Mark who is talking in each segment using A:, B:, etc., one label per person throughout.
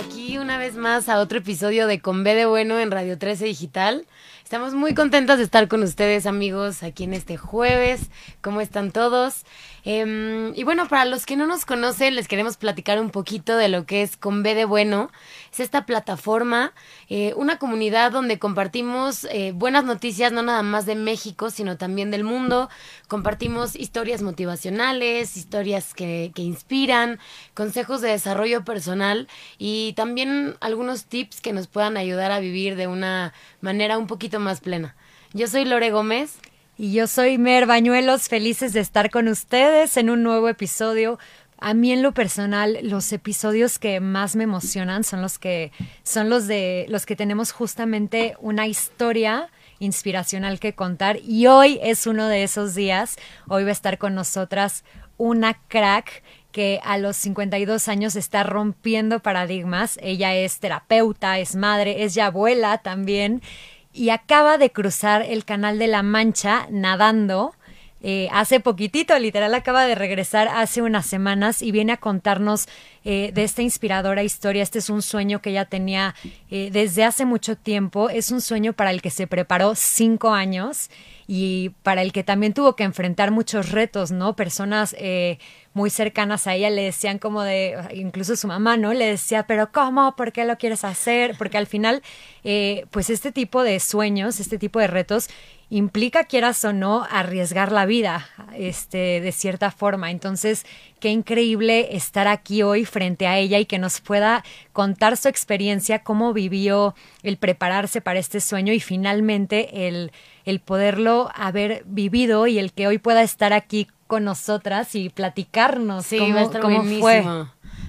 A: Aquí una vez más a otro episodio de Con B de Bueno en Radio 13 Digital. Estamos muy contentas de estar con ustedes, amigos, aquí en este jueves. ¿Cómo están todos? Em, y bueno, para los que no nos conocen, les queremos platicar un poquito de lo que es Con de Bueno. Es esta plataforma, eh, una comunidad donde compartimos eh, buenas noticias, no nada más de México, sino también del mundo. Compartimos historias motivacionales, historias que, que inspiran, consejos de desarrollo personal y también algunos tips que nos puedan ayudar a vivir de una manera un poquito más plena. Yo soy Lore Gómez.
B: Y yo soy Mer Bañuelos, felices de estar con ustedes en un nuevo episodio. A mí en lo personal, los episodios que más me emocionan son los que son los de los que tenemos justamente una historia inspiracional que contar y hoy es uno de esos días. Hoy va a estar con nosotras una crack que a los 52 años está rompiendo paradigmas. Ella es terapeuta, es madre, es ya abuela también y acaba de cruzar el Canal de la Mancha nadando. Eh, hace poquitito, literal, acaba de regresar hace unas semanas y viene a contarnos eh, de esta inspiradora historia. Este es un sueño que ella tenía eh, desde hace mucho tiempo. Es un sueño para el que se preparó cinco años y para el que también tuvo que enfrentar muchos retos, ¿no? Personas muy cercanas a ella le decían como de, incluso su mamá, ¿no? Le decía, pero ¿cómo? ¿Por qué lo quieres hacer? Porque al final, eh, pues este tipo de sueños, este tipo de retos, implica, quieras o no, arriesgar la vida, este, de cierta forma. Entonces, qué increíble estar aquí hoy frente a ella y que nos pueda contar su experiencia, cómo vivió el prepararse para este sueño y finalmente el, el poderlo haber vivido y el que hoy pueda estar aquí con nosotras y platicarnos
A: sí,
B: cómo,
A: va a estar
B: cómo fue.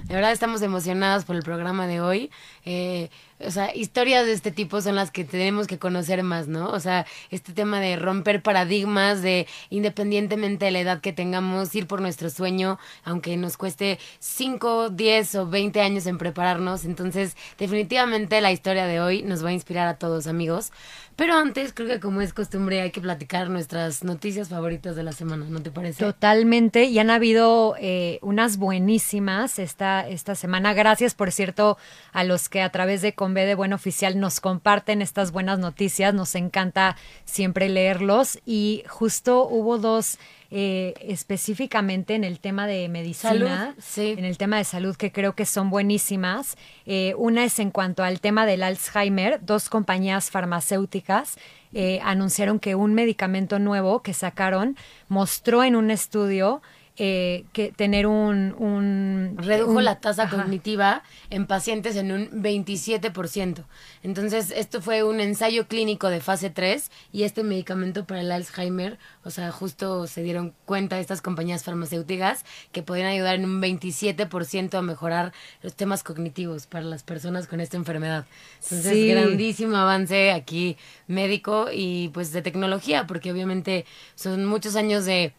A: De verdad estamos emocionadas por el programa de hoy. Eh, o sea, historias de este tipo son las que tenemos que conocer más, ¿no? O sea, este tema de romper paradigmas, de independientemente de la edad que tengamos, ir por nuestro sueño, aunque nos cueste 5, 10 o 20 años en prepararnos. Entonces, definitivamente la historia de hoy nos va a inspirar a todos, amigos. Pero antes, creo que como es costumbre, hay que platicar nuestras noticias favoritas de la semana, ¿no te parece?
B: Totalmente, y han habido eh, unas buenísimas esta, esta semana. Gracias, por cierto, a los que a través de Conve de Buen Oficial nos comparten estas buenas noticias. Nos encanta siempre leerlos. Y justo hubo dos eh, específicamente en el tema de medicina,
A: sí.
B: en el tema de salud, que creo que son buenísimas. Eh, una es en cuanto al tema del Alzheimer, dos compañías farmacéuticas eh, anunciaron que un medicamento nuevo que sacaron mostró en un estudio eh, que tener un... un
A: Redujo
B: un-
A: la tasa
B: ajá.
A: cognitiva en pacientes en un 27%. Entonces, esto fue un ensayo clínico de fase 3 y este medicamento para el Alzheimer, o sea, justo se dieron cuenta estas compañías farmacéuticas que podían ayudar en un 27% a mejorar los temas cognitivos para las personas con esta enfermedad. Entonces,
B: Sí.
A: grandísimo avance aquí médico y pues de tecnología, porque obviamente son muchos años de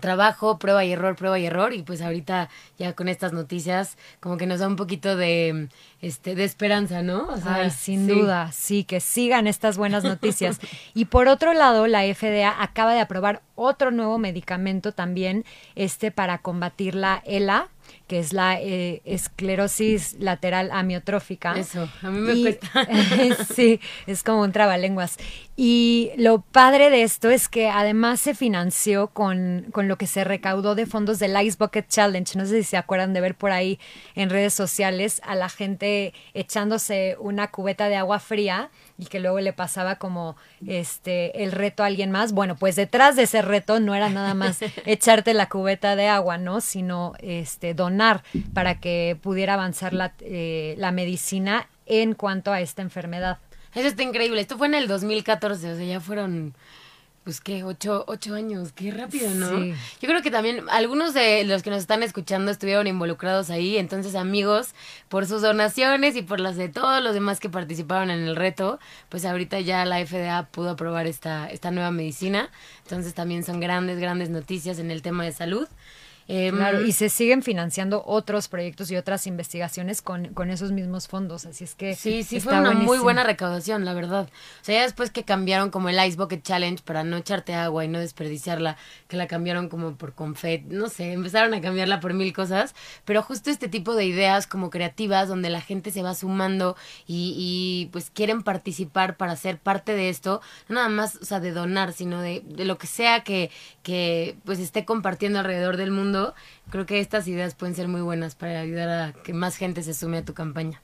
A: trabajo, prueba y error, prueba y error y pues ahorita ya con estas noticias como que nos da un poquito de este de esperanza, ¿no? O sea,
B: Ay, sin
A: sí.
B: duda, sí, que sigan estas buenas noticias. y por otro lado, la FDA acaba de aprobar otro nuevo medicamento también, este para combatir la ELA, que es la eh, esclerosis lateral amiotrófica.
A: Eso, a mí me
B: Y-
A: cuesta.
B: sí, es como un trabalenguas. Y lo padre de esto es que además se financió con, con lo que se recaudó de fondos del Ice Bucket Challenge. No sé si se acuerdan de ver por ahí en redes sociales a la gente gente echándose una cubeta de agua fría y que luego le pasaba como este el reto a alguien más. Bueno, pues detrás de ese reto no era nada más echarte la cubeta de agua, ¿no? Sino este donar para que pudiera avanzar la, eh, la medicina en cuanto a esta enfermedad.
A: Eso está increíble. Esto fue en el 2014, o sea, ya fueron pues qué, ocho, ocho años, qué rápido, ¿no? Sí. Yo creo que también algunos de los que nos están escuchando estuvieron involucrados ahí, entonces amigos, por sus donaciones y por las de todos los demás que participaron en el reto, pues ahorita ya la FDA pudo aprobar esta, esta nueva medicina, entonces también son grandes, grandes noticias en el tema de salud.
B: Eh, claro, y se siguen financiando otros proyectos y otras investigaciones con, con esos mismos fondos, así es que...
A: Sí, sí, fue una muy buena recaudación, la verdad. O sea, ya después que cambiaron como el Ice Bucket Challenge para no echarte agua y no desperdiciarla, que la cambiaron como por confet, no sé, empezaron a cambiarla por mil cosas, pero justo este tipo de ideas como creativas donde la gente se va sumando y, y pues quieren participar para ser parte de esto, no nada más, o sea, de donar, sino de, de lo que sea que, que pues esté compartiendo alrededor del mundo creo que estas ideas pueden ser muy buenas para ayudar a que más gente se sume a tu campaña.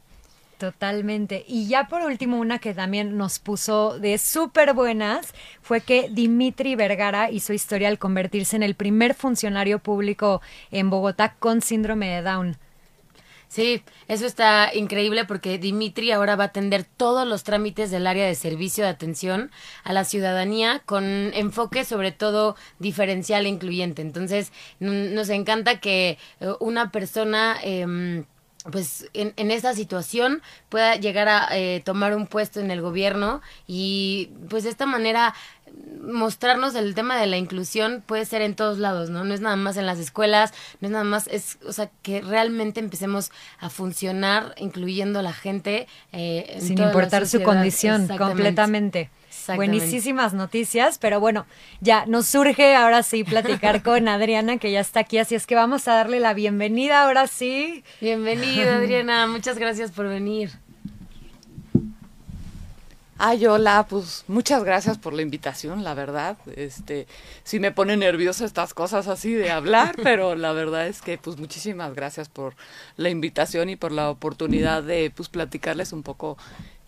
B: Totalmente. Y ya por último, una que también nos puso de súper buenas fue que Dimitri Vergara hizo historia al convertirse en el primer funcionario público en Bogotá con síndrome de Down.
A: Sí, eso está increíble porque Dimitri ahora va a atender todos los trámites del área de servicio de atención a la ciudadanía con enfoque sobre todo diferencial e incluyente. Entonces, nos encanta que eh, una persona... Eh, pues en, en esta situación pueda llegar a eh, tomar un puesto en el gobierno y pues de esta manera mostrarnos el tema de la inclusión puede ser en todos lados, ¿no? No es nada más en las escuelas, no es nada más, es, o sea, que realmente empecemos a funcionar incluyendo a la gente.
B: Eh, Sin importar su condición, completamente. Buenísimas noticias, pero bueno, ya nos surge ahora sí platicar con Adriana, que ya está aquí, así es que vamos a darle la bienvenida ahora sí.
A: Bienvenida, Adriana, muchas gracias por venir.
C: Ay, hola, pues muchas gracias por la invitación, la verdad. Este, sí me pone nerviosa estas cosas así de hablar, pero la verdad es que pues muchísimas gracias por la invitación y por la oportunidad de pues platicarles un poco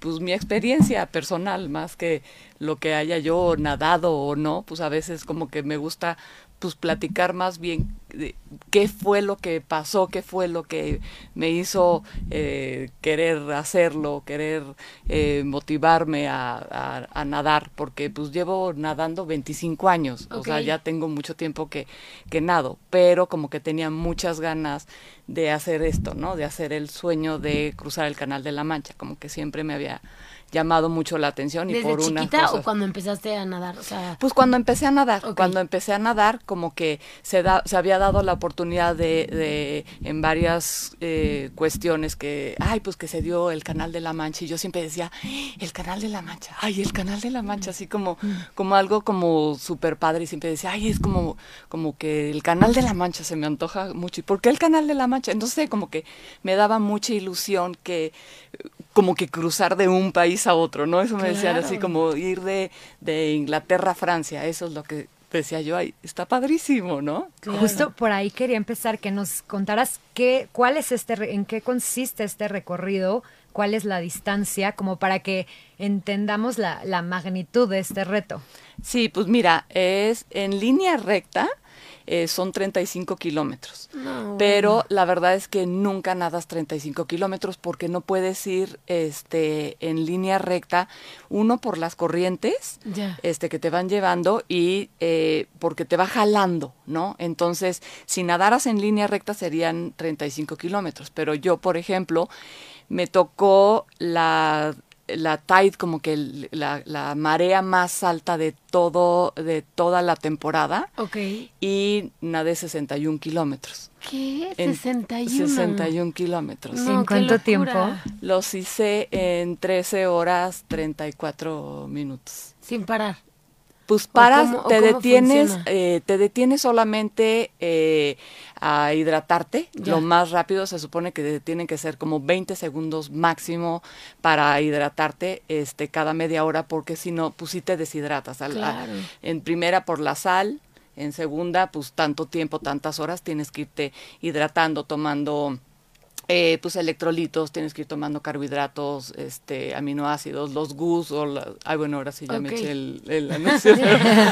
C: pues mi experiencia personal más que lo que haya yo nadado o no, pues a veces como que me gusta pues platicar más bien de qué fue lo que pasó, qué fue lo que me hizo eh, querer hacerlo, querer eh, motivarme a, a, nadar, porque pues llevo nadando 25 años, o sea, ya tengo mucho tiempo que, que nado, pero como que tenía muchas ganas de hacer esto, ¿no? De hacer el sueño de cruzar el Canal de la Mancha, como que siempre me había llamado mucho la atención y
A: ¿Desde
C: por
A: una
C: chiquita
A: o cuando empezaste a nadar? O sea...
C: Pues cuando empecé a nadar, cuando empecé a nadar como que se, da, se había dado la oportunidad de, de en varias eh, cuestiones que, ay, pues que se dio el Canal de la Mancha y yo siempre decía, el Canal de la Mancha, ay, el Canal de la Mancha, así como, como algo como súper padre y siempre decía, ay, es como, como que el Canal de la Mancha se me antoja mucho. ¿Y por qué el Canal de la Mancha? Entonces como que me daba mucha ilusión que como que cruzar de un país a otro, ¿no? Eso me decían así como ir de, de Inglaterra a Francia, eso es lo que decía yo, ay, está padrísimo, ¿no?
B: Justo por ahí quería empezar, que nos contaras qué, cuál es este, en qué consiste este recorrido, cuál es la distancia, como para que entendamos la, la magnitud de este reto.
C: Sí, pues mira, es en línea recta, eh, son 35 kilómetros.
A: No,
C: Pero la verdad es que nunca nadas 35 kilómetros porque no puedes ir este, en línea recta, uno por las corrientes este, que te van llevando y eh, porque te va jalando, ¿no? Entonces, si nadaras en línea recta serían 35 kilómetros, pero yo, por ejemplo, me tocó la la tide como que el- la, la marea más alta de todo de toda la temporada
A: Ok.
C: y nadé 61 kilómetros.
A: ¿Qué?
C: En
A: 61.
C: 61 kilómetros.
A: No,
B: ¿En cuánto
A: locura.
B: tiempo?
C: Los hice en 13 horas 34 minutos.
A: Sin parar.
C: Pues paras,
A: cómo-
C: te detienes, eh, te detienes solamente eh, a hidratarte.
A: Ya.
C: Lo más rápido se supone que tienen que ser como 20 segundos máximo para hidratarte este, cada media hora, porque si no, pues sí te deshidratas.
A: Claro.
C: en primera por la sal, en segunda, pues tanto tiempo, tantas horas, tienes que irte hidratando, tomando eh, pues electrolitos, tienes que ir tomando carbohidratos, este, aminoácidos, los GUS o la, ay bueno, ahora sí ya me eché el, el anuncio.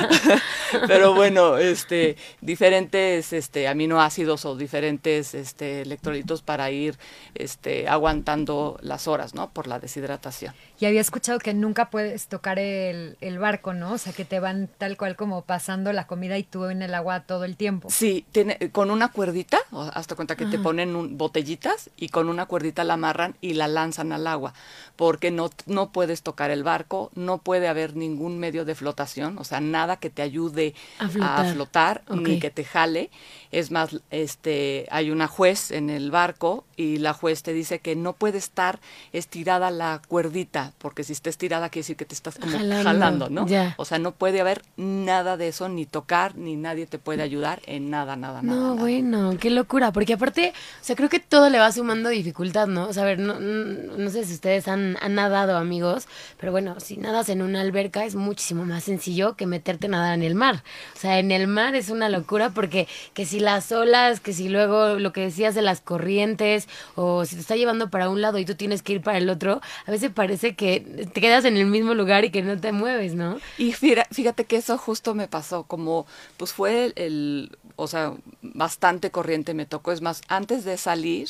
C: Pero bueno, este, diferentes este, aminoácidos o diferentes este, electrolitos para ir este, aguantando las horas, ¿no? Por la deshidratación.
B: Y había escuchado que nunca puedes tocar el, el barco, ¿no? O sea, que te van tal cual como pasando la comida y tú en el agua todo el tiempo.
C: Sí, tiene, con una cuerdita, hasta cuenta que te ponen un, botellitas y con una cuerdita la amarran y la lanzan al agua, porque no, no puedes tocar el barco, no puede haber ningún medio de flotación, o sea, nada que te ayude a flotar, ni que te jale. Es más, este, hay una juez en el barco y la juez te dice que no puede estar estirada la cuerdita, porque si está estirada quiere decir que te estás como jalando, ¿no? O sea, no puede haber nada de eso, ni tocar, ni nadie te puede ayudar en nada, nada, nada.
A: No, bueno, qué locura, porque aparte, o sea, creo que todo le va sumando dificultad, ¿no? O sea, a ver, no, no, sé si ustedes han, han, nadado, amigos, pero bueno, si nadas en una alberca es muchísimo más sencillo que meterte a nadar en el mar. O sea, en el mar es una locura porque que si las olas, que si luego lo que decías de las corrientes, o si te está llevando para un lado y tú tienes que ir para el otro, a veces parece que te quedas en el mismo lugar y que no te mueves, ¿no?
C: Y fíjate que eso justo me pasó, como pues fue el, o sea, bastante corriente me tocó. Es más, antes de salir,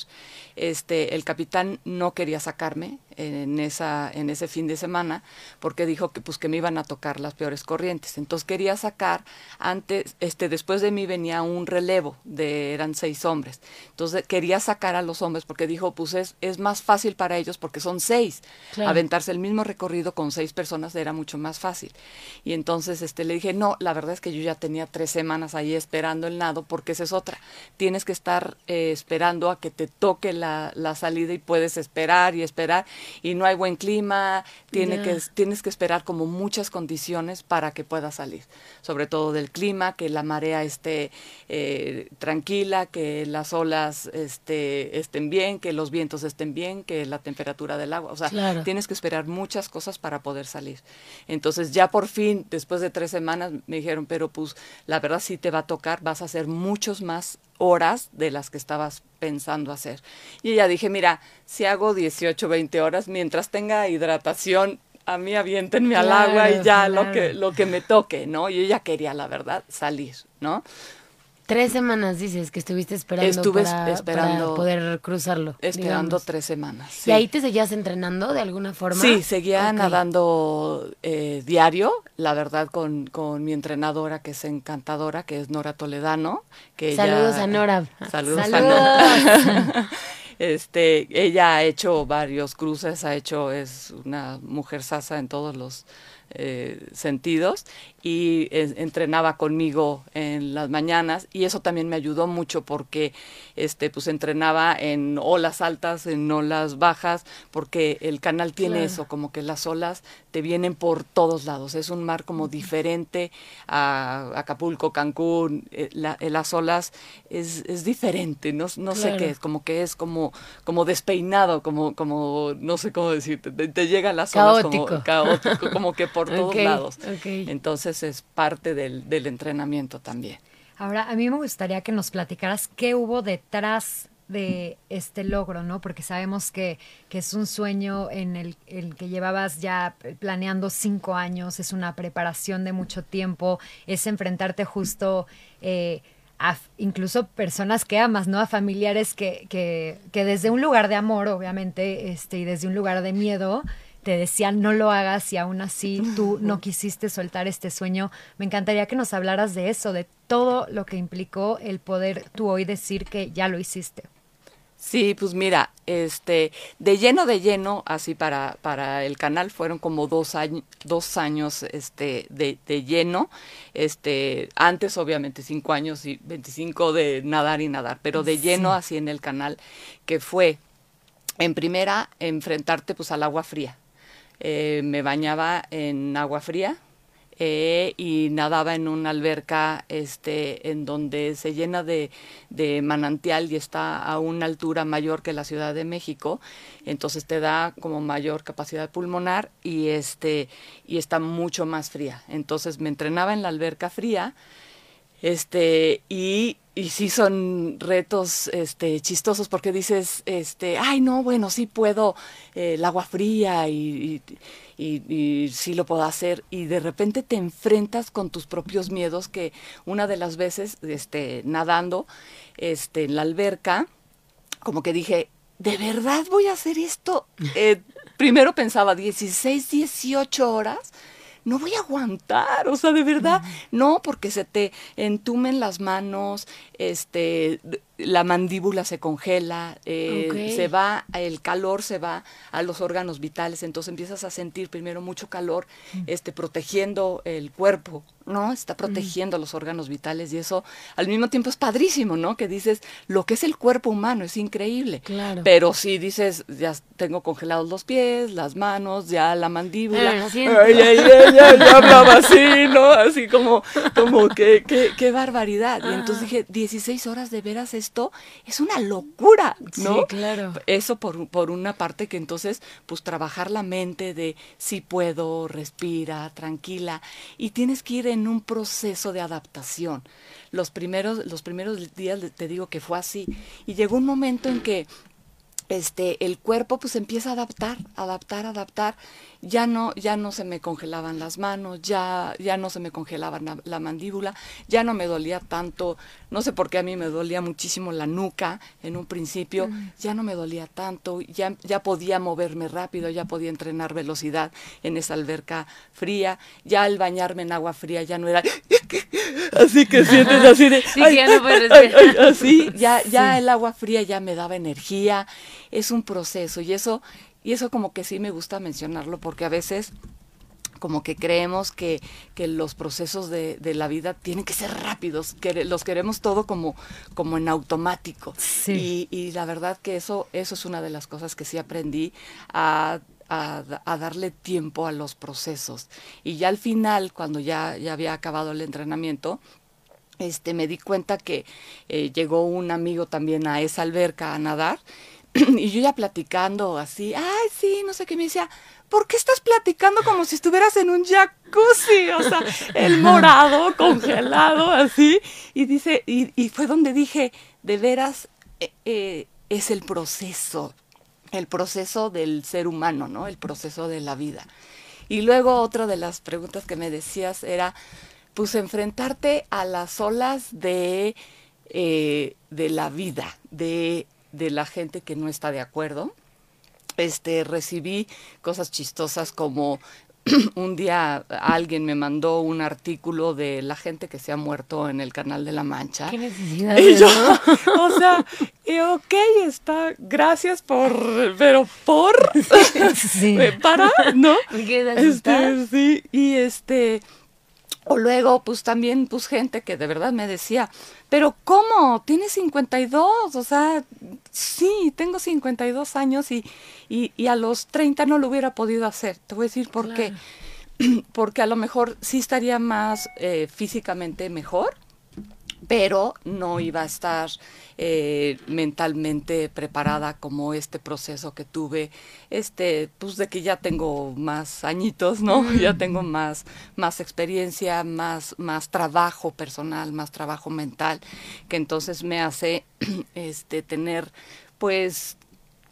C: este, el capitán no quería sacarme en esa en ese fin de semana porque dijo que pues que me iban a tocar las peores corrientes. Entonces quería sacar antes este después de mí venía un relevo de eran seis hombres. Entonces quería sacar a los hombres porque dijo pues es, es más fácil para ellos porque son seis. Aventarse el mismo recorrido con seis personas era mucho más fácil. Y entonces este le dije no la verdad es que yo ya tenía tres semanas ahí esperando el nado porque esa es otra. Tienes que estar eh, esperando a que te toque la, la salida y puedes esperar y esperar y no hay buen clima, tiene que, tienes que esperar como muchas condiciones para que puedas salir, sobre todo del clima, que la marea esté eh, tranquila, que las olas este, estén bien, que los vientos estén bien, que la temperatura del agua, o sea, tienes que esperar muchas cosas para poder salir. Entonces ya por fin, después de tres semanas, me dijeron, pero pues la verdad sí te va a tocar, vas a hacer muchos más horas de las que estabas pensando hacer. Y ella dije, mira, si hago 18, 20 horas, mientras tenga hidratación, a mí aviéntenme al agua y ya lo que lo que me toque, ¿no? Y ella quería, la verdad, salir, ¿no?
A: Tres semanas dices que estuviste esperando
C: Estuve
A: para,
C: esperando,
A: poder cruzarlo.
C: Esperando tres semanas.
A: ¿Y ahí te seguías entrenando de alguna forma?
C: Sí, seguía nadando eh, diario, la verdad, con, con mi entrenadora que es encantadora, que es Nora Toledano. Que
A: saludos a Nora.
C: Saludos, a Nora. este, ella ha hecho varios cruces, ha hecho, es una mujer sasa en todos los eh, sentidos y entrenaba conmigo en las mañanas y eso también me ayudó mucho porque este pues entrenaba en olas altas, en olas bajas, porque el canal tiene eso, como que las olas te vienen por todos lados, es un mar como diferente a Acapulco, Cancún, eh, eh, las olas es, es diferente, no, no sé qué es, como que es como, como despeinado, como, como no sé cómo decirte, te, llega las olas como caótico, como que por todos lados. Entonces es parte del, del entrenamiento también.
B: Ahora, a mí me gustaría que nos platicaras qué hubo detrás de este logro, ¿no? Porque sabemos que, que es un sueño en el, el, que llevabas ya planeando cinco años, es una preparación de mucho tiempo, es enfrentarte justo eh, a incluso personas que amas, ¿no? A familiares que, que, que desde un lugar de amor, obviamente, este, y desde un lugar de miedo, te decían no lo hagas y aún así tú no quisiste soltar este sueño. Me encantaría que nos hablaras de eso, de todo lo que implicó el poder tú hoy decir que ya lo hiciste.
C: Sí, pues mira, este, de lleno de lleno, así para, para el canal fueron como dos años, dos años, este, de, de lleno, este, antes obviamente cinco años y veinticinco de nadar y nadar, pero de lleno así en el canal, que fue, en primera, enfrentarte pues al agua fría, eh, me bañaba en agua fría eh, y nadaba en una alberca este, en donde se llena de, de, manantial y está a una altura mayor que la Ciudad de México, entonces te da como mayor capacidad pulmonar y, este, y está mucho más fría. Entonces me entrenaba en la alberca fría Este, y, y sí son retos este, chistosos porque dices, este, ay no, bueno, sí puedo eh, el agua fría y, y, sí lo puedo hacer. Y de repente te enfrentas con tus propios miedos que una de las veces, este, nadando este, en la alberca, como que dije, ¿de verdad voy a hacer esto? Eh, primero pensaba 16, 18 horas no voy a aguantar, o sea, de verdad, no, porque se te entumen las manos, este, la mandíbula se congela, eh, se va, el calor se va a los órganos vitales, entonces empiezas a sentir primero mucho calor, este, protegiendo el cuerpo, ¿no? Está protegiendo los órganos vitales y eso al mismo tiempo es padrísimo, ¿no? Que dices, lo que es el cuerpo humano es increíble.
A: Claro.
C: Pero si dices, ya tengo congelados los pies, las manos, ya la mandíbula.
A: Ay,
C: ay, ay, ay, ya hablaba así, ¿no? Así como, como que, qué barbaridad. Y entonces dije, 16 horas de veras esto es una locura, ¿no?
A: Sí, claro.
C: Eso por, por una parte que entonces, pues trabajar la mente de si puedo, respira, tranquila, y tienes que ir en un proceso de adaptación. Los primeros, los primeros días te digo que fue así, y llegó un momento en que este, el cuerpo pues empieza a adaptar, adaptar, adaptar. Ya no, ya no se me congelaban las manos, ya, ya no se me congelaba la, mandíbula, ya no me dolía tanto, no sé por qué a mí me dolía muchísimo la nuca en un principio, ya no me dolía tanto, ya, ya podía moverme rápido, ya podía entrenar velocidad en esa alberca fría, ya al bañarme en agua fría ya no era así que sientes así de
A: ya no
C: así, ya, ya el agua fría ya me daba energía es un proceso y eso, y eso como que sí me gusta mencionarlo porque a veces como que creemos que, que los procesos de, de, la vida tienen que ser rápidos, que los queremos todo como, como en automático. Y, y, la verdad que eso, eso es una de las cosas que sí aprendí a, a, darle tiempo a los procesos. Y ya al final, cuando ya, ya había acabado el entrenamiento, este, me di cuenta que eh, llegó un amigo también a esa alberca a nadar y yo ya platicando así, ay, sí, no sé qué, me decía, ¿por qué estás platicando como si estuvieras en un jacuzzi? O sea, el morado, congelado, así. Y dice, y, y fue donde dije, de veras, eh, eh, es el proceso, el proceso del ser humano, ¿no? El proceso de la vida. Y luego otra de las preguntas que me decías era, pues enfrentarte a las olas de, eh, de la vida, de de la gente que no está de acuerdo. Este, recibí cosas chistosas como un día alguien me mandó un artículo de la gente que se ha muerto en el Canal de la Mancha.
A: ¿Qué necesidad?
C: Y yo, o sea, y ok, está, gracias por, pero por,
A: sí.
C: para, ¿no?
A: Este,
C: sí, y este, o luego, pues también, pues gente que de verdad me decía, pero ¿cómo? Tienes 52, o sea, sí, tengo 52 años y, y, y a los 30 no lo hubiera podido hacer. Te voy a decir por qué. Porque a lo mejor sí estaría más eh, físicamente mejor, pero no iba a estar eh, mentalmente preparada como este proceso que tuve, este, pues de que ya tengo más añitos, ¿no?
A: Mm.
C: Ya tengo más, más experiencia, más, más trabajo personal, más trabajo mental, que entonces me hace este tener pues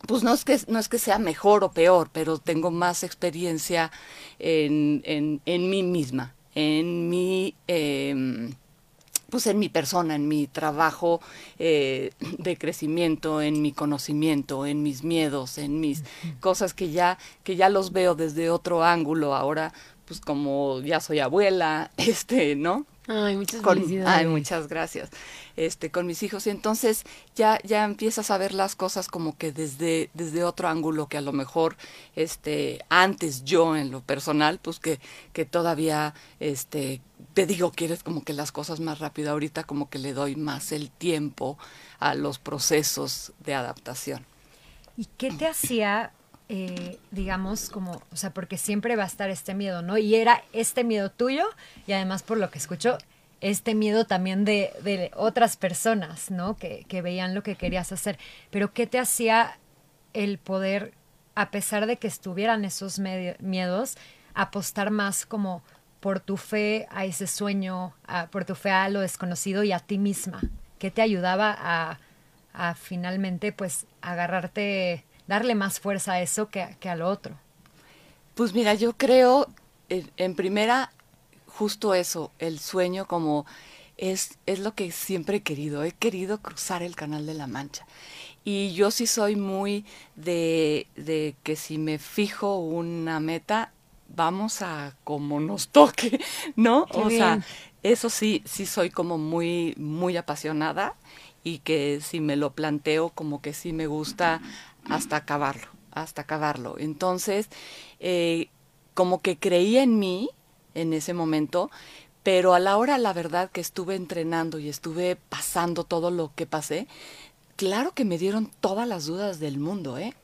C: pues no es que no es que sea mejor o peor, pero tengo más experiencia en, en, en mí misma, en mi eh, pues en mi persona, en mi trabajo eh, de crecimiento, en mi conocimiento, en mis miedos, en mis cosas que ya, que ya los veo desde otro ángulo ahora, pues como ya soy abuela, este, ¿no?
A: Ay, muchas
C: con,
A: felicidades.
C: Ay, muchas gracias. Este, con mis hijos. Y entonces ya, ya empiezas a ver las cosas como que desde, desde otro ángulo que a lo mejor, este, antes yo en lo personal, pues que, que todavía, este, te digo, quieres como que las cosas más rápido. Ahorita como que le doy más el tiempo a los procesos de adaptación.
B: ¿Y qué te hacía eh, digamos, como, o sea, porque siempre va a estar este miedo, ¿no? Y era este miedo tuyo y además, por lo que escucho, este miedo también de, de otras personas, ¿no? Que, que, veían lo que querías hacer. Pero ¿qué te hacía el poder, a pesar de que estuvieran esos miedos, apostar más como por tu fe a ese sueño, por tu fe a lo desconocido y a ti misma? ¿Qué te ayudaba a, a finalmente pues agarrarte, darle más fuerza a eso que, que a lo otro?
C: Pues mira, yo creo en primera justo eso, el sueño como es, es lo que siempre he querido. He querido cruzar el Canal de la Mancha. Y yo sí soy muy de, de que si me fijo una meta, vamos a como nos toque, ¿no? o sea, eso sí, sí soy como muy, muy apasionada y que si me lo planteo como que sí me gusta hasta acabarlo, hasta acabarlo. Entonces, eh, como que creía en mí en ese momento, pero a la hora, la verdad, que estuve entrenando y estuve pasando todo lo que pasé, claro que me dieron todas las dudas del mundo, ¿eh?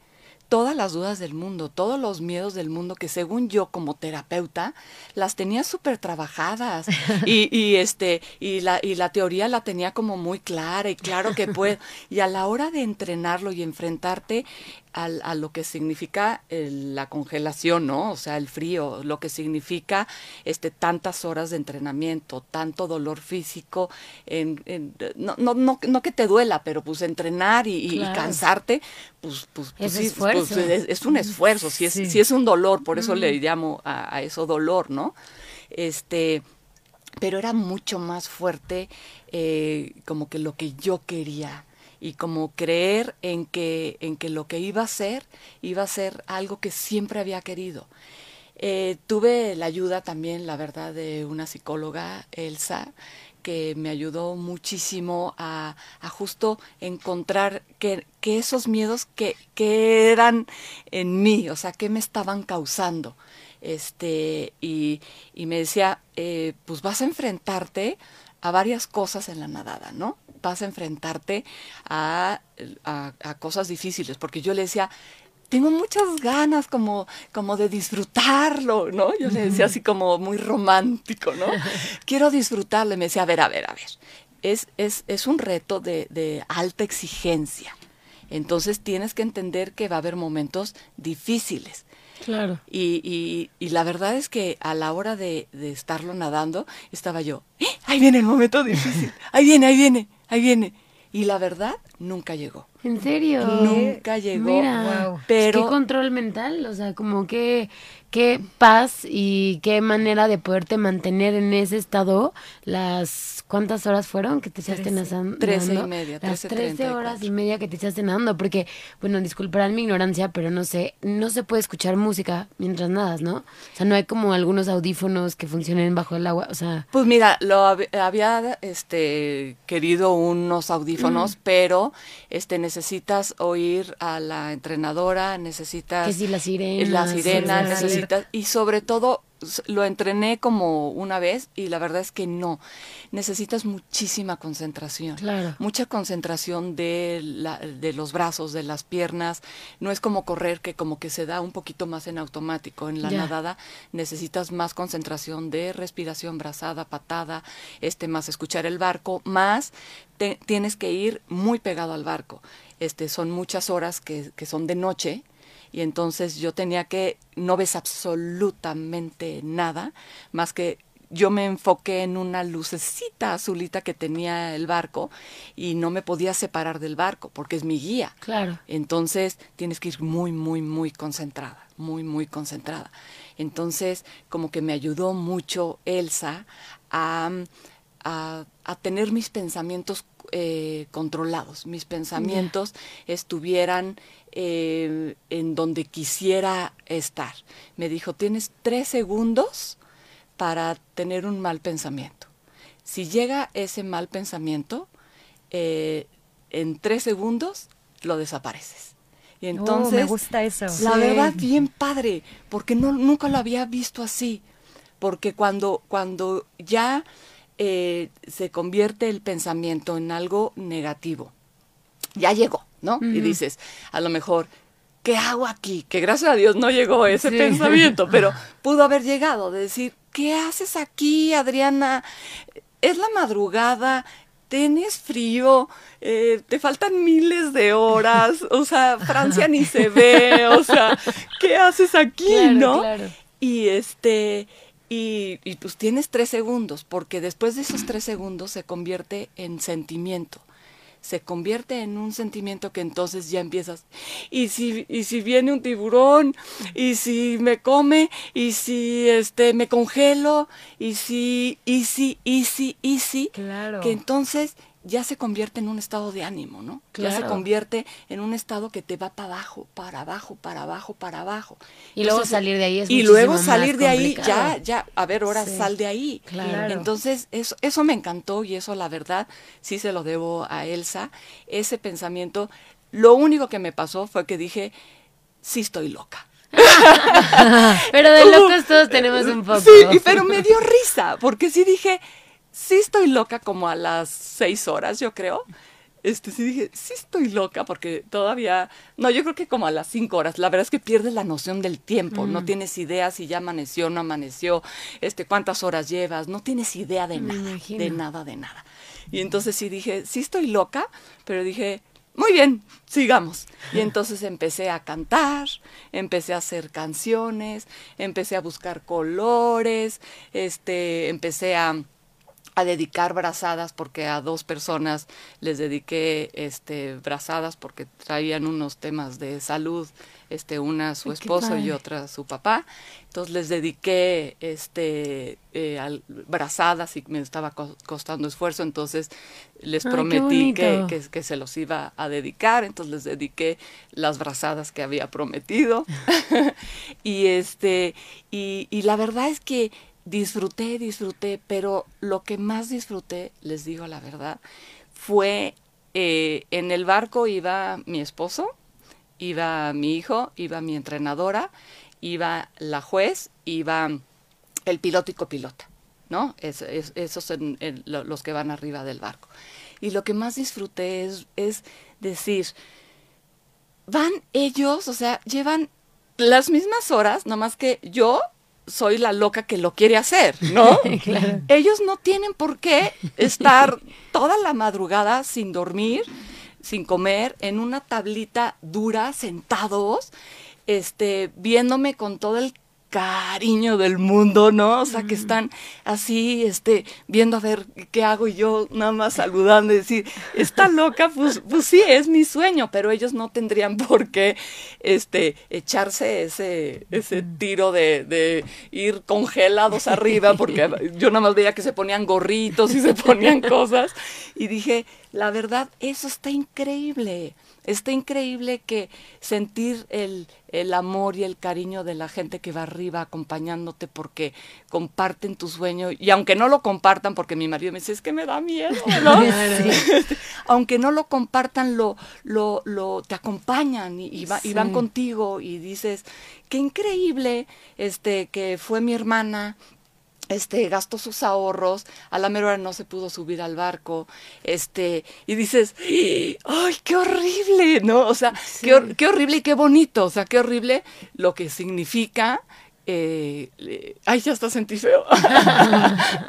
C: Todas las dudas del mundo, todos los miedos del mundo que según yo como terapeuta las tenía súper trabajadas y, y, este y la y la teoría la tenía como muy clara y claro que puedo. Y a la hora de entrenarlo y enfrentarte a lo que significa la congelación, ¿no? O sea, el frío, lo que significa este tantas horas de entrenamiento, tanto dolor físico, en, no, no, no, no, que te duela, pero pues entrenar y, cansarte, pues, pues, pues,
A: es,
C: pues es, un esfuerzo, si es, si es un dolor, por eso le llamo a, a, eso dolor, ¿no? Este, pero era mucho más fuerte eh, como que lo que yo quería y como creer en que, en que lo que iba a ser iba a ser algo que siempre había querido. Eh, tuve la ayuda también, la verdad, de una psicóloga, Elsa, que me ayudó muchísimo a, a justo encontrar que, que esos miedos que, que, eran en mí, o sea, que me estaban causando. Este, y, y me decía, eh, pues vas a enfrentarte a varias cosas en la nadada, ¿no? Vas a enfrentarte a, a, cosas difíciles, porque yo le decía, tengo muchas ganas como, como de disfrutarlo, ¿no? Yo le decía así como muy romántico, ¿no? Quiero disfrutarlo. Y me decía, a ver, a ver, a ver. Es, es, es un reto de, de alta exigencia. Entonces tienes que entender que va a haber momentos difíciles.
A: Claro.
C: Y, y, y, la verdad es que a la hora de, de estarlo nadando, estaba yo, ¡Eh! ahí viene el momento difícil, ahí viene, ahí viene, ahí viene. Y la verdad, nunca llegó.
A: ¿En serio?
C: Nunca llegó.
A: Mira, pero... ¿Qué control mental? O sea, como que qué paz y qué manera de poderte mantener en ese estado. Las cuántas horas fueron que te echaste nadando
C: trece y media
A: las trece horas y media que te echaste nadando porque bueno disculparán mi ignorancia pero no sé no se puede escuchar música mientras nadas no o sea no hay como algunos audífonos que funcionen bajo el agua o sea.
C: Pues mira lo había este querido unos audífonos pero este necesitas oír a la entrenadora necesitas
A: que si la sirena
C: la sirena necesitas y sobre todo lo entrené como una vez y la verdad es que no. Necesitas muchísima concentración.
A: Claro.
C: Mucha concentración de, la, de los brazos, de las piernas. No es como correr que como que se da un poquito más en automático. En la nadada necesitas más concentración de respiración, brazada, patada, este más escuchar el barco, más tienes que ir muy pegado al barco. Este son muchas horas que, que son de noche y entonces yo tenía que, no ves absolutamente nada, más que yo me enfoqué en una lucecita azulita que tenía el barco y no me podía separar del barco porque es mi guía.
A: Claro.
C: Entonces tienes que ir muy, muy, muy concentrada, muy, muy concentrada. Entonces, como que me ayudó mucho Elsa a, a, a tener mis pensamientos eh, controlados, mis pensamientos estuvieran eh, en donde quisiera estar. Me dijo, tienes tres segundos para tener un mal pensamiento. Si llega ese mal pensamiento, eh, en tres segundos lo desapareces. Y oh, entonces,
B: me gusta eso.
C: La verdad, bien padre, porque no, nunca lo había visto así. Porque cuando, cuando ya eh, se convierte el pensamiento en algo negativo, ya llegó, ¿no? Y dices, a lo mejor, ¿qué hago aquí? Que gracias a Dios no llegó ese pensamiento, pero pudo haber llegado de decir, ¿qué haces aquí, Adriana? Es la madrugada, tienes frío, eh, te faltan miles de horas, o sea, Francia ni se ve, o sea, ¿qué haces aquí, no? Y este, Y, y pues tienes tres segundos, porque después de esos tres segundos se convierte en sentimiento. Se convierte en un sentimiento que entonces ya empiezas, y si, y si viene un tiburón, y si me come, y si este me congelo, y si, y si, y si, y si,
A: Claro.
C: que entonces ya se convierte en un estado de ánimo, ¿no? Ya se convierte en un estado que te va para abajo, para abajo, para abajo, para abajo.
A: Y luego salir de ahí es
C: Y luego salir
A: más
C: de ahí, ya, ya, a ver, ahora
A: Sí.
C: sal de ahí.
A: Claro.
C: Entonces, eso, eso me encantó y eso la verdad sí se lo debo a Elsa. Ese pensamiento, lo único que me pasó fue que dije, sí estoy loca.
A: Pero de locos todos tenemos un poco.
C: Sí, pero me dio risa, porque sí dije, sí estoy loca como a las seis horas, yo creo. Este, sí dije, sí estoy loca, porque todavía, no, yo creo que como a las cinco horas, la verdad es que pierdes la noción del tiempo,
A: Mm.
C: no tienes idea si ya amaneció o no amaneció, este, cuántas horas llevas, no tienes idea de
A: Me
C: nada,
A: imagino.
C: de nada, de nada. Y entonces sí dije, sí estoy loca, pero dije, muy bien, sigamos. Y entonces empecé a cantar, empecé a hacer canciones, empecé a buscar colores, este, empecé a, a dedicar brazadas porque a dos personas les dediqué este brazadas porque traían unos temas de salud, este una su
A: Ay,
C: esposo y otra su papá. Entonces les dediqué este eh, al- brazadas y me estaba co- costando esfuerzo, entonces les
A: Ay,
C: prometí que, que, que se los iba a dedicar, entonces les dediqué las brazadas que había prometido. y este y, y la verdad es que disfruté, disfruté, pero lo que más disfruté, les digo la verdad, fue eh, en el barco iba mi esposo, iba mi hijo, iba mi entrenadora, iba la juez, iba el piloto y copilota, ¿no? Es, es- esos lo- los que van arriba del barco. Y lo que más disfruté es, es decir, van ellos, o sea, llevan las mismas horas, nomás que yo soy la loca que lo quiere hacer, ¿no? Ellos no tienen por qué estar toda la madrugada sin dormir, sin comer, en una tablita dura, sentados, este, viéndome con todo el cariño del mundo, ¿no? O sea, que están así, este, viendo a ver qué hago y yo nada más saludando y decir, está loca, pues, pues sí, es mi sueño, pero ellos no tendrían por qué, este, echarse ese, ese tiro de, de ir congelados arriba, porque yo nada más veía que se ponían gorritos y se ponían cosas, y dije, la verdad, eso está increíble. Está increíble que sentir el, el amor y el cariño de la gente que va arriba acompañándote porque comparten tu sueño. Y aunque no lo compartan, porque mi marido me dice, es que me da miedo, ¿no? aunque no lo compartan, lo, lo, lo te acompañan y, y va- y van contigo y dices, qué increíble este que fue mi hermana este gastó sus ahorros, a la mera hora no se pudo subir al barco, este, y dices, ¡ay, qué horrible! ¿No? O sea, qué, hor- qué horrible y qué bonito, o sea, qué horrible lo que significa. eh, eh, ay, ya hasta sentí feo.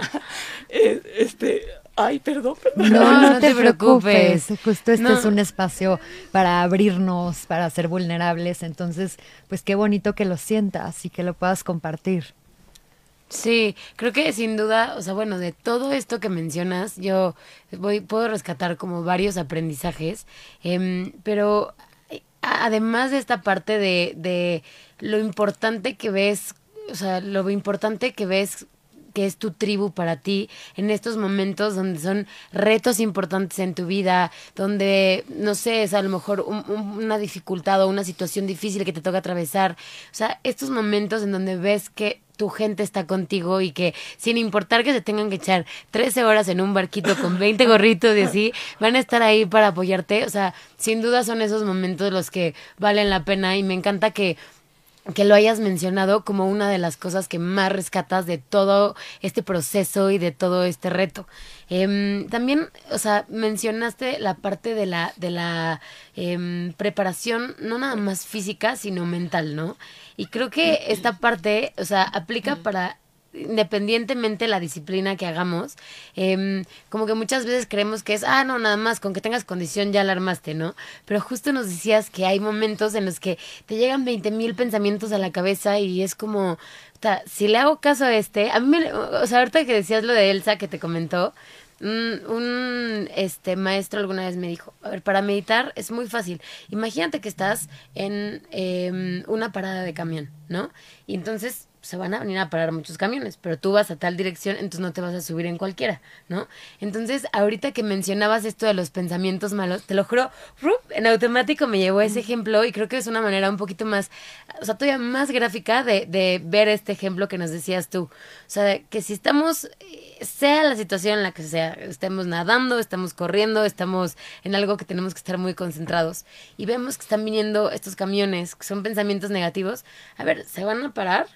C: Eh, este, ay, perdón, perdón.
B: No,
A: No,
B: no,
A: no
B: te
A: te
B: preocupes.
A: preocupes.
B: Justo este
A: No.
B: es un espacio para abrirnos, para ser vulnerables. Entonces, pues qué bonito que lo sientas y que lo puedas compartir.
A: Sí, creo que sin duda, o sea, bueno, de todo esto que mencionas, yo voy, puedo rescatar como varios aprendizajes, em, pero eh, además de esta parte de, de lo importante que ves, o sea, lo importante que ves que es tu tribu para ti en estos momentos donde son retos importantes en tu vida, donde, no sé, es a lo mejor un- un- una dificultad o una situación difícil que te toca atravesar. O sea, estos momentos en donde ves que tu gente está contigo y que sin importar que se tengan que echar 13 horas en un barquito con 20 gorritos y así, van a estar ahí para apoyarte. O sea, sin duda son esos momentos los que valen la pena y me encanta que que lo hayas mencionado como una de las cosas que más rescatas de todo este proceso y de todo este reto. Em, también, o sea, mencionaste la parte de la, de la em, preparación, no nada más física, sino mental, ¿no? Y creo que esta parte, o sea, aplica para independientemente la disciplina que hagamos, em, como que muchas veces creemos que es, ah, no, nada más, con que tengas condición ya la armaste, ¿no? Pero justo nos decías que hay momentos en los que te llegan 20 mil pensamientos a la cabeza y es como, si le hago caso a este, a mí, me, o sea, ahorita que decías lo de Elsa que te comentó, un, este maestro alguna vez me dijo, a ver, para meditar es muy fácil. Imagínate que estás en em, una parada de camión, ¿no? Y entonces se van a venir a parar muchos camiones, pero tú vas a tal dirección, entonces no te vas a subir en cualquiera, ¿no? Entonces, ahorita que mencionabas esto de los pensamientos malos, te lo juro, en automático me llevó ese ejemplo y creo que es una manera un poquito más, o sea, todavía más gráfica de, de ver este ejemplo que nos decías tú. O sea, que si estamos, sea la situación en la que sea, estemos nadando, estamos corriendo, estamos en algo que tenemos que estar muy concentrados y vemos que están viniendo estos camiones, que son pensamientos negativos, a ver, ¿se van a parar?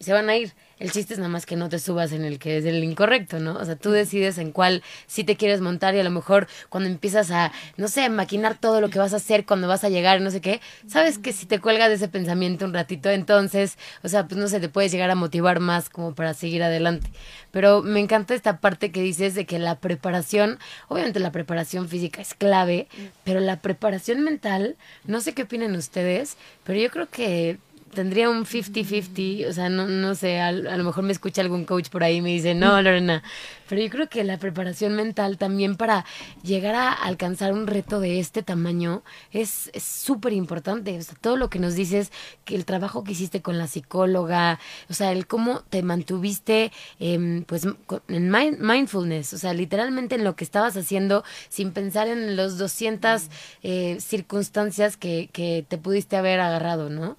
A: Se van a ir. El chiste es nada más que no te subas en el que es el incorrecto, ¿no? O sea, tú decides en cuál sí te quieres montar y a lo mejor cuando empiezas a, no sé, maquinar todo lo que vas a hacer cuando vas a llegar, no sé qué, sabes que si te cuelgas de ese pensamiento un ratito, entonces, o sea, pues no sé, te puedes llegar a motivar más como para seguir adelante. Pero me encanta esta parte que dices de que la preparación, obviamente la preparación física es clave, pero la preparación mental, no sé qué opinan ustedes, pero yo creo que tendría un 50-50, o sea, no, no sé, a, lo mejor me escucha algún coach por ahí y me dice, no, Lorena, pero yo creo que la preparación mental también para llegar a alcanzar un reto de este tamaño es súper importante, o sea, todo lo que nos dices, que el trabajo que hiciste con la psicóloga, o sea, el cómo te mantuviste, eh, pues, en mindfulness, o sea, literalmente en lo que estabas haciendo sin pensar en los 200 eh, circunstancias que, que te pudiste haber agarrado, ¿no?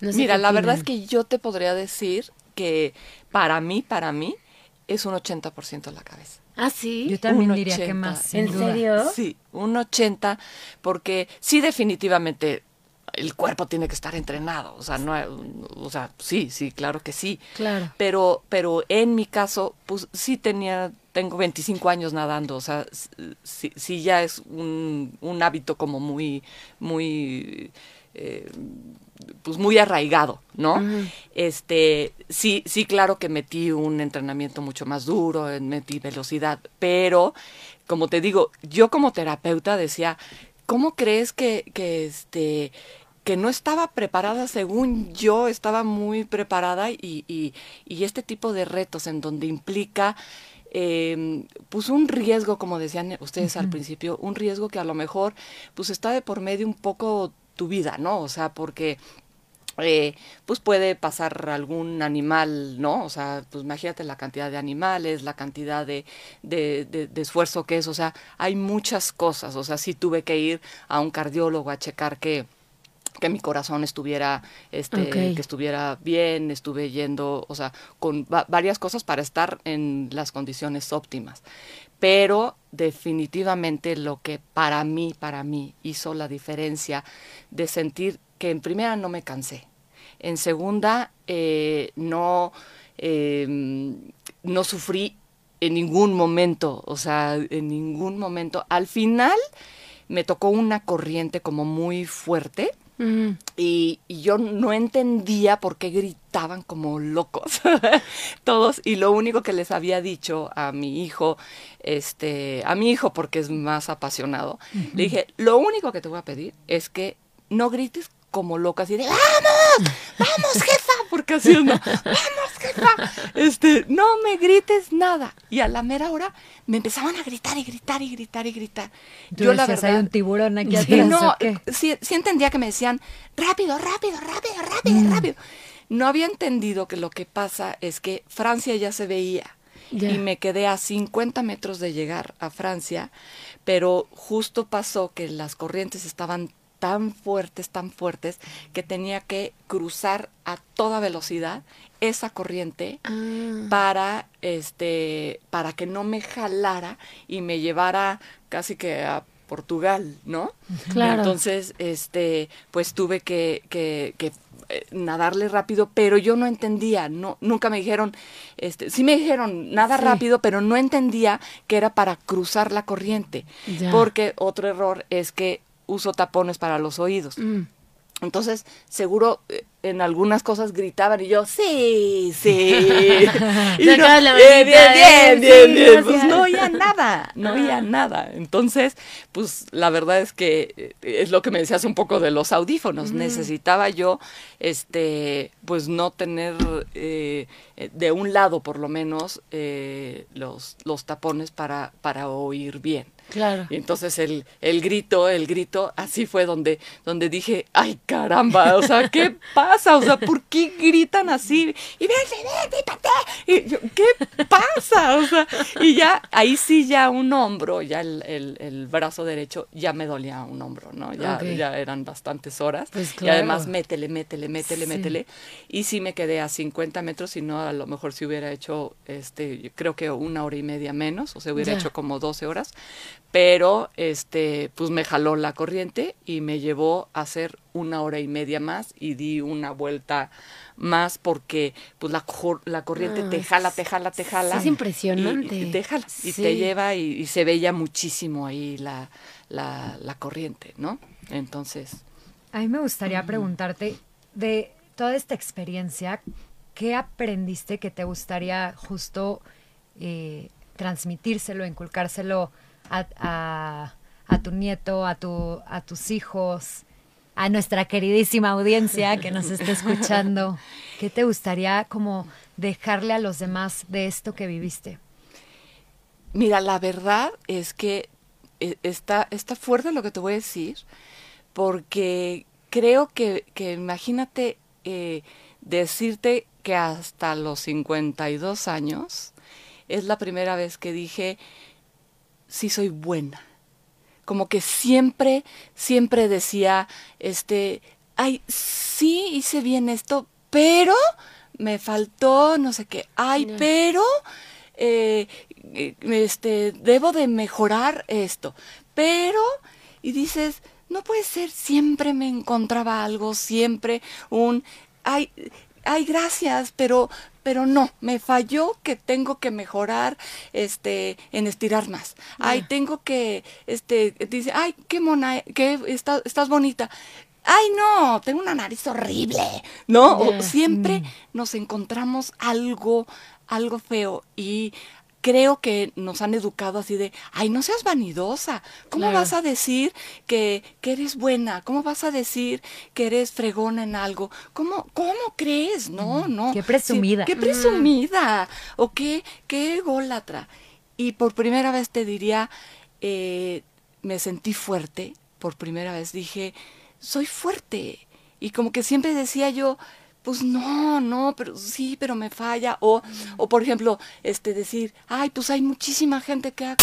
C: Mira, la verdad es que yo te podría decir que para mí, para mí, es un 80% la cabeza.
A: Ah, sí.
B: Yo también diría que más.
A: ¿En serio?
C: Sí, un 80, porque sí, definitivamente el cuerpo tiene que estar entrenado, o sea, no, o sea, sí, sí, claro que sí.
A: Claro.
C: Pero, pero en mi caso, pues sí tenía, tengo 25 años nadando, o sea, sí, sí ya es un, un hábito como muy, muy eh, pues muy arraigado, ¿no? Este, sí, sí, claro que metí un entrenamiento mucho más duro, metí velocidad, pero como te digo, yo como terapeuta decía, ¿cómo crees que, que este que no estaba preparada según yo estaba muy preparada y, y, y este tipo de retos en donde implica eh, pues un riesgo, como decían ustedes al principio, un riesgo que a lo mejor pues está de por medio un poco tu vida, ¿no? O sea, porque eh, pues puede pasar algún animal, ¿no? O sea, pues imagínate la cantidad de animales, la cantidad de, de, de, esfuerzo que es, o sea, hay muchas cosas, o sea, sí tuve que ir a un cardiólogo a checar que que mi corazón estuviera este que estuviera bien estuve yendo o sea con varias cosas para estar en las condiciones óptimas pero definitivamente lo que para mí, para mí hizo la diferencia de sentir que en primera no me cansé, en segunda eh, no, em, no sufrí en ningún momento, o sea, en ningún momento. Al final me tocó una corriente como muy fuerte y, yo no entendía por qué gritaban como locos todos y lo único que les había dicho a mi hijo, este, a mi hijo porque es más apasionado, le dije, lo único que te voy a pedir es que no grites como locas y de ¡Vamos! ¡Vamos! Porque así no, ¡Vamos, jefa! Este, no me grites nada. Y a la mera hora me empezaban a gritar y gritar y gritar y gritar.
B: Yo la verdad. hay un tiburón aquí atrás.
C: No, sí, sí, entendía que me decían rápido, rápido, rápido, rápido, mm. rápido. No había entendido que lo que pasa es que Francia ya se veía. Y me quedé a 50 metros de llegar a Francia, pero justo pasó que las corrientes estaban tan fuertes, tan fuertes, que tenía que cruzar a toda velocidad esa corriente ah. para este para que no me jalara y me llevara casi que a Portugal, ¿no?
A: Claro.
C: Entonces, este, pues tuve que, que, que eh, nadarle rápido, pero yo no entendía, no, nunca me dijeron, este, sí me dijeron nada rápido, pero no entendía que era para cruzar la corriente, porque otro error es que uso tapones para los oídos. Mm. Entonces, seguro, eh, en algunas cosas gritaban y yo, sí, sí. y no,
A: la
C: bien, bien, bien,
A: ¿eh?
C: bien,
A: Sí,
C: bien. Pues no oía nada, no oía nada. Entonces, pues la verdad es que eh, es lo que me decías un poco de los audífonos. Necesitaba yo, este, pues no tener eh, eh, de un lado por lo menos eh, los, los tapones para, para oír bien.
A: Claro.
C: Y entonces el, el grito, el grito, así fue donde, donde dije, ay caramba, o sea, ¿qué pasa? O sea, ¿por qué gritan así? Y ven. Y yo, ¿qué pasa? O sea, y ya, ahí sí ya un hombro, ya el, el, el brazo derecho, ya me dolía un hombro, ¿no? Ya, ya eran bastantes horas.
A: Pues
C: Y además métele, métele, métele,
A: Sí.
C: métele. Y sí me quedé a 50 metros, y no a lo mejor si hubiera hecho, este, yo creo que una hora y media menos, o se hubiera
A: Ya.
C: hecho como 12 horas, pero este, pues me jaló la corriente y me llevó a hacer una hora y media más y di una vuelta más porque pues la, cor- la corriente
A: Ah,
C: te jala, te jala, te jala.
A: es impresionante.
C: Y, y te jala, y
A: Sí.
C: te lleva y, y se veía muchísimo ahí la, la, la corriente, ¿no? Entonces,
B: A mí me gustaría preguntarte de toda esta experiencia, ¿qué aprendiste que te gustaría justo eh, transmitírselo, inculcárselo a, a- tu nieto, a, tu, a tus hijos, a nuestra queridísima audiencia que nos está escuchando? ¿Qué te gustaría como dejarle a los demás de esto que viviste?
C: Mira, la verdad es que eh, está, está fuerte lo que te voy a decir, porque creo que, que imagínate eh, decirte que hasta los 52 años es la primera vez que dije, sí soy buena. Como que siempre, siempre decía, este, ay, sí hice bien esto, pero me faltó no sé qué, ay, pero eh, este, debo de mejorar esto, pero, y dices, no puede ser, siempre me encontraba algo, siempre un, ay, ay, gracias, pero, pero no, me falló que tengo que mejorar, este, en estirar más. Ay, tengo que, este, dice, ay, qué mona, que está, estás bonita. Ay, no, tengo una nariz horrible, ¿no? O
A: Ya.
C: siempre nos encontramos algo, algo feo y creo que nos han educado así de, ay, no seas vanidosa, ¿cómo
A: Claro.
C: vas a decir que, que eres buena? ¿Cómo vas a decir que eres fregona en algo? ¿Cómo, cómo crees? No, no.
B: Qué presumida.
C: Sí, qué presumida. O qué, qué ególatra. Y por primera vez te diría, eh, me sentí fuerte, por primera vez dije, soy fuerte. Y como que siempre decía yo, pues no, no, pero sí, pero me falla. O, o por ejemplo, este decir, ay, pues hay muchísima gente que ha